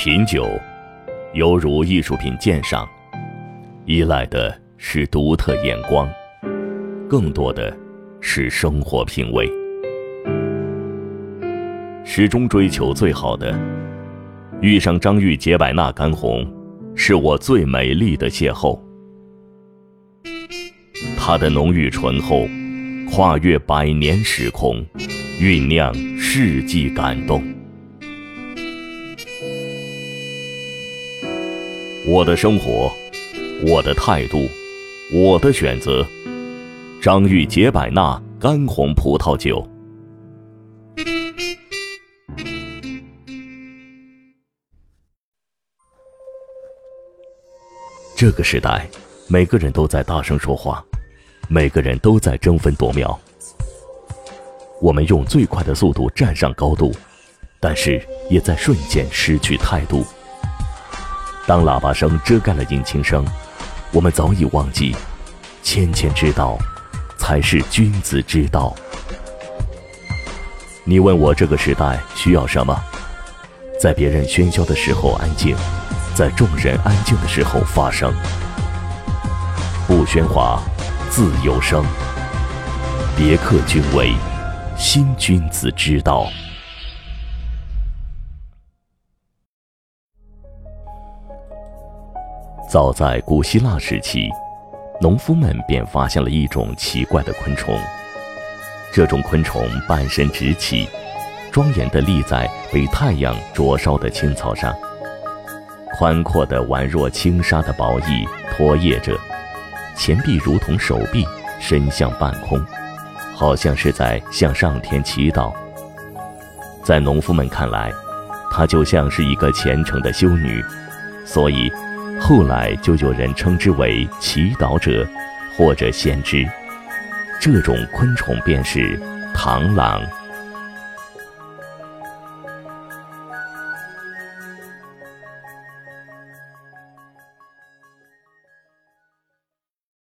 品酒，犹如艺术品鉴赏，依赖的是独特眼光，更多的是生活品味。始终追求最好的，遇上张裕解百纳干红，是我最美丽的邂逅。它的浓郁醇厚，跨越百年时空，酝酿世纪感动。我的生活，我的态度，我的选择。张裕解百纳干红葡萄酒。这个时代，每个人都在大声说话，每个人都在争分夺秒。我们用最快的速度站上高度，但是也在瞬间失去态度。当喇叭声遮盖了引擎声，我们早已忘记，谦谦之道，才是君子之道。你问我这个时代需要什么？在别人喧嚣的时候安静，在众人安静的时候发声。不喧哗，自有声。别克君威，新君子之道。早在古希腊时期，农夫们便发现了一种奇怪的昆虫。这种昆虫半身直起，庄严地立在被太阳灼烧的青草上，宽阔的宛若轻纱的薄翼拖曳着，前臂如同手臂伸向半空，好像是在向上天祈祷。在农夫们看来，它就像是一个虔诚的修女，所以。后来就有人称之为祈祷者，或者先知。这种昆虫便是螳螂。